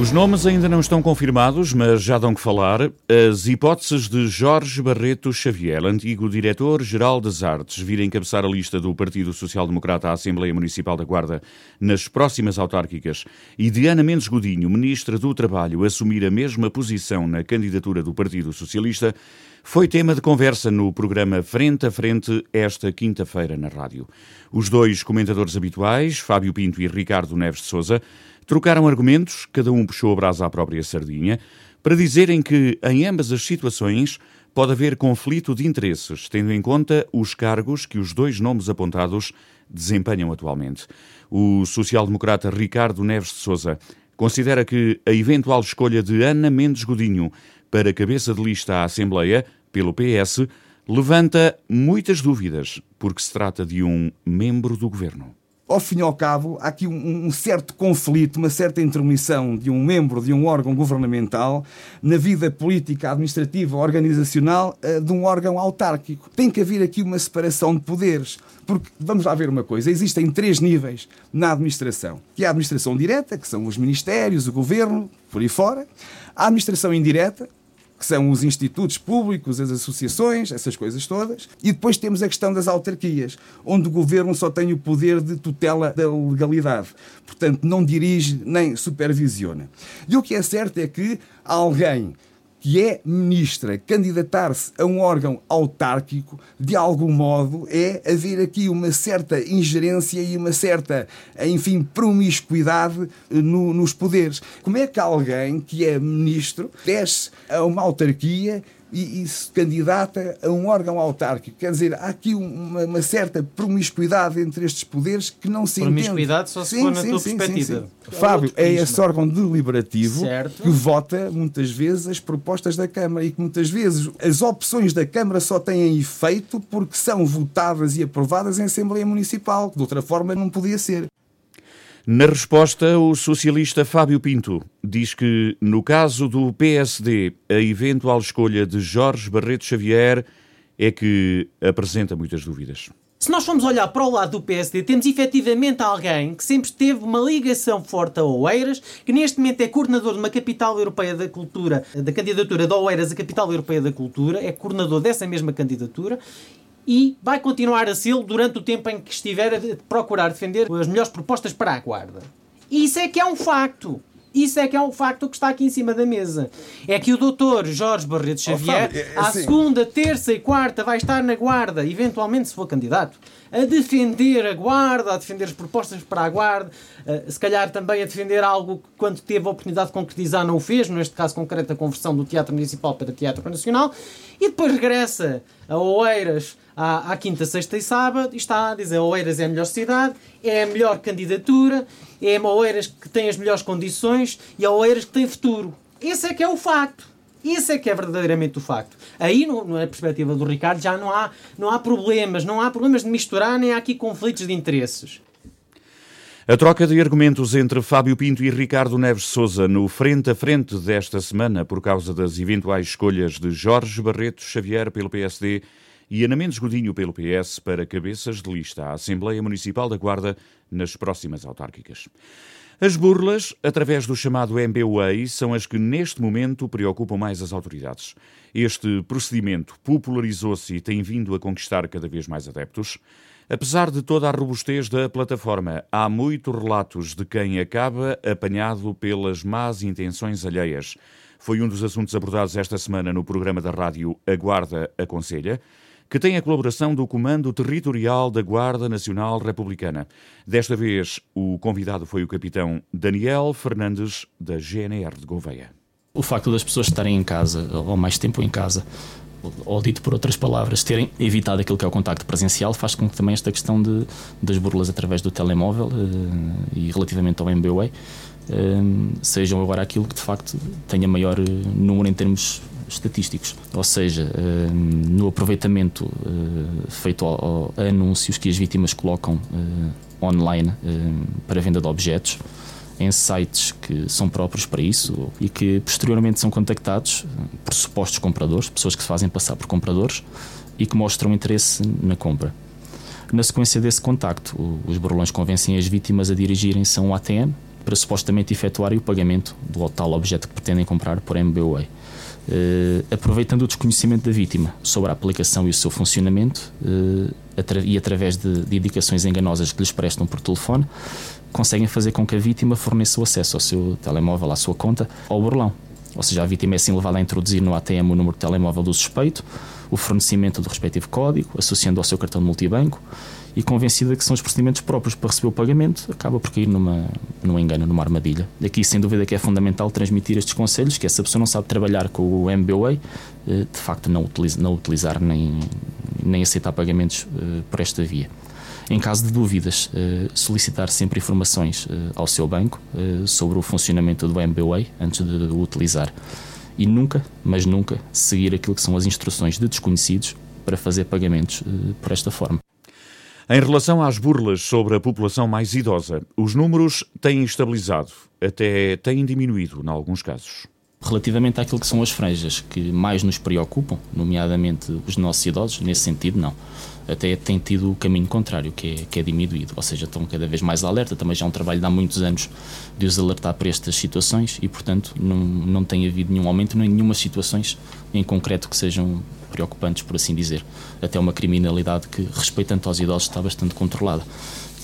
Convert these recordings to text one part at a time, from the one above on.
Os nomes ainda não estão confirmados, mas já dão que falar. As hipóteses de Jorge Barreto Xavier, antigo diretor-geral das artes, vir encabeçar a lista do Partido Social Democrata à Assembleia Municipal da Guarda nas próximas autárquicas e de Ana Mendes Godinho, ministra do Trabalho, assumir a mesma posição na candidatura do Partido Socialista, foi tema de conversa no programa Frente a Frente esta quinta-feira na rádio. Os dois comentadores habituais, Fábio Pinto e Ricardo Neves de Souza, Trocaram argumentos, cada um puxou a brasa à própria sardinha, para dizerem que, em ambas as situações, pode haver conflito de interesses, tendo em conta os cargos que os dois nomes apontados desempenham atualmente. O social-democrata Ricardo Neves de Souza considera que a eventual escolha de Ana Mendes Godinho para cabeça de lista à Assembleia, pelo PS, levanta muitas dúvidas, porque se trata de um membro do governo ao fim e ao cabo, há aqui um, um, certo conflito, uma certa intermissão de um membro de um órgão governamental na vida política, administrativa, organizacional uh, de um órgão autárquico. Tem que haver aqui uma separação de poderes. Porque, vamos lá ver uma coisa, existem três níveis na administração. Que é a administração direta, que são os ministérios, o governo, por aí fora. A administração indireta, que são os institutos públicos, as associações, essas coisas todas. E depois temos a questão das autarquias, onde o governo só tem o poder de tutela da legalidade. Portanto, não dirige nem supervisiona. E o que é certo é que alguém que é ministra, candidatar-se a um órgão autárquico, de algum modo, é haver aqui uma certa ingerência e uma certa, enfim, promiscuidade eh, no, nos poderes. Como é que alguém que é ministro desce a uma autarquia e, e, se candidata a um órgão autárquico. Quer dizer, há aqui uma, uma certa promiscuidade entre estes poderes que não se promiscuidade entende. Promiscuidade só se sim, for na sim, tua sim, perspectiva. É Fábio, é esse órgão deliberativo certo. que vota muitas vezes as propostas da Câmara e que muitas vezes as opções da Câmara só têm efeito porque são votadas e aprovadas em Assembleia Municipal. De outra forma, não podia ser. Na resposta, o socialista Fábio Pinto diz que, no caso do PSD, a eventual escolha de Jorge Barreto Xavier é que apresenta muitas dúvidas. Se nós formos olhar para o lado do PSD, temos efetivamente alguém que sempre teve uma ligação forte a Oeiras, que neste momento é coordenador de uma capital europeia da cultura, da candidatura de Oeiras à capital europeia da cultura, é coordenador dessa mesma candidatura e vai continuar a ser durante o tempo em que estiver a procurar defender as melhores propostas para a Guarda. Isso é que é um facto. Isso é que é um facto que está aqui em cima da mesa. É que o doutor Jorge Barreto Xavier, oh, é, à segunda, terça e quarta, vai estar na Guarda, eventualmente se for candidato, a defender a Guarda, a defender as propostas para a Guarda, se calhar também a defender algo que, quando teve a oportunidade de concretizar, não o fez, neste caso concreto, a conversão do Teatro Municipal para Teatro Nacional, e depois regressa a Oeiras à, à quinta, sexta e sábado e está a dizer Oeiras é a melhor cidade, é a melhor candidatura, é a Oeiras que tem as melhores condições e a Oeiras que tem futuro. Esse é que é o facto. Isso é que é verdadeiramente o facto. Aí, no, na perspectiva do Ricardo, já não há, não há problemas, não há problemas de misturar, nem há aqui conflitos de interesses. A troca de argumentos entre Fábio Pinto e Ricardo Neves Souza no frente a frente desta semana por causa das eventuais escolhas de Jorge Barreto Xavier pelo PSD e Ana Mendes Godinho pelo PS para cabeças de lista à Assembleia Municipal da Guarda nas próximas autárquicas. As burlas, através do chamado MBWay, são as que neste momento preocupam mais as autoridades. Este procedimento popularizou-se e tem vindo a conquistar cada vez mais adeptos. Apesar de toda a robustez da plataforma, há muitos relatos de quem acaba apanhado pelas más intenções alheias. Foi um dos assuntos abordados esta semana no programa da rádio A Guarda Aconselha, que tem a colaboração do Comando Territorial da Guarda Nacional Republicana. Desta vez, o convidado foi o capitão Daniel Fernandes, da GNR de Gouveia. O facto das pessoas estarem em casa, ou mais tempo em casa, ou dito por outras palavras, terem evitado aquilo que é o contacto presencial, faz com que também esta questão de, das burlas através do telemóvel uh, e relativamente ao MBWay eh, sejam agora aquilo que de facto tenha maior eh, número em termos estatísticos. Ou seja, uh, no aproveitamento feito ao, ao, a anúncios que as vítimas colocam online para venda de objetos em sites que são próprios para isso e que posteriormente são contactados por supostos compradores, pessoas que se fazem passar por compradores e que mostram interesse na compra. Na sequência desse contacto, os burlões convencem as vítimas a dirigirem-se a um ATM para supostamente efetuarem o pagamento do tal objeto que pretendem comprar por MBWay. Uh, aproveitando o desconhecimento da vítima sobre a aplicação e o seu funcionamento uh, atra e através de, de, indicações enganosas que lhes prestam por telefone, conseguem fazer com que a vítima forneça o acesso ao seu telemóvel, à sua conta, ao burlão. Ou seja, a vítima é assim levada a introduzir no ATM o número de telemóvel do suspeito, o fornecimento do respectivo código, associando ao seu cartão de multibanco e convencida que são os procedimentos próprios para receber o pagamento, acaba por cair numa, num engano, numa armadilha. Aqui, sem dúvida, que é fundamental transmitir estes conselhos, que essa pessoa não sabe trabalhar com o MBWay, eh, de facto não, utiliza, não utilizar nem, nem aceitar pagamentos eh, por esta via. Em caso de dúvidas, eh, solicitar sempre informações ao seu banco sobre o funcionamento do MBWay antes de o utilizar. E nunca, mas nunca, seguir aquilo que são as instruções de desconhecidos para fazer pagamentos por esta forma. Em relação às burlas sobre a população mais idosa, os números têm estabilizado, até têm diminuído em alguns casos. Relativamente àquilo que são as franjas que mais nos preocupam, nomeadamente os nossos idosos, nesse sentido, não. Até tem tido o caminho contrário, que é, que é diminuído, ou seja, estão cada vez mais alerta. Também já é um trabalho de há muitos anos de os alertar para estas situações e, portanto, não, não tem havido nenhum aumento, nem nenhuma situações em concreto que sejam preocupantes, por assim dizer. Até uma criminalidade que, respeitando aos idosos, está bastante controlada.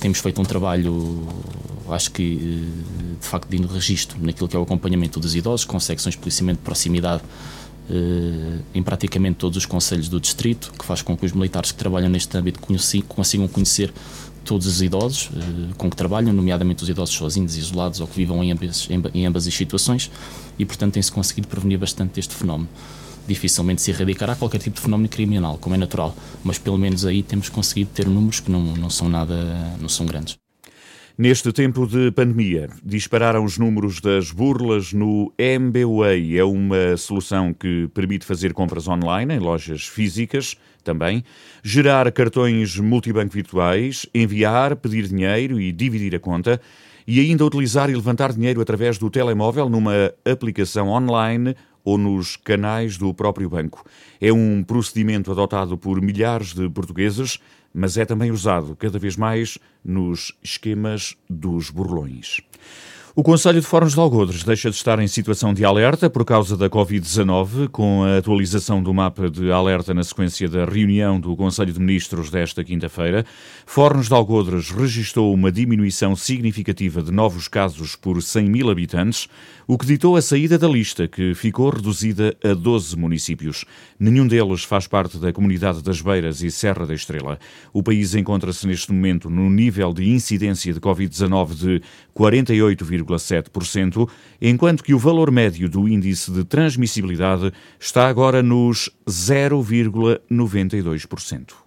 Temos feito um trabalho, acho que, eh, de facto, de registro naquilo que é o acompanhamento dos idosos, com secções de policiamento de proximidade em praticamente todos os conselhos do distrito, que faz com que os militares que trabalham neste âmbito consigam conhecer todos os idosos eh, com que trabalham, nomeadamente os idosos sozinhos, isolados ou que vivam em ambas, em ambas as situações, e portanto tem-se conseguido prevenir bastante este fenómeno dificilmente se erradicará qualquer tipo de fenómeno criminal, como é natural, mas pelo menos aí temos conseguido ter números que não, não são nada, não são grandes. Neste tempo de pandemia, dispararam os números das burlas no MBWay. É uma solução que permite fazer compras online em lojas físicas também, gerar cartões multibanco virtuais, enviar, pedir dinheiro e dividir a conta e ainda utilizar e levantar dinheiro através do telemóvel numa aplicação online ou nos canais do próprio banco. É um procedimento adotado por milhares de portugueses, mas é também usado cada vez mais nos esquemas dos burlões. O Conselho de Fóruns de Algodres deixa de estar em situação de alerta por causa da Covid-19, com a atualização do mapa de alerta na sequência da reunião do Conselho de Ministros desta quinta-feira. Fóruns de Algodres registrou uma diminuição significativa de novos casos por 100 mil habitantes, o que ditou a saída da lista, que ficou reduzida a 12 municípios. Nenhum deles faz parte da comunidade das Beiras e Serra da Estrela. O país encontra-se neste momento no nível de incidência de Covid-19 de 48,7%, enquanto que o valor médio do índice de transmissibilidade está agora nos 0,92%.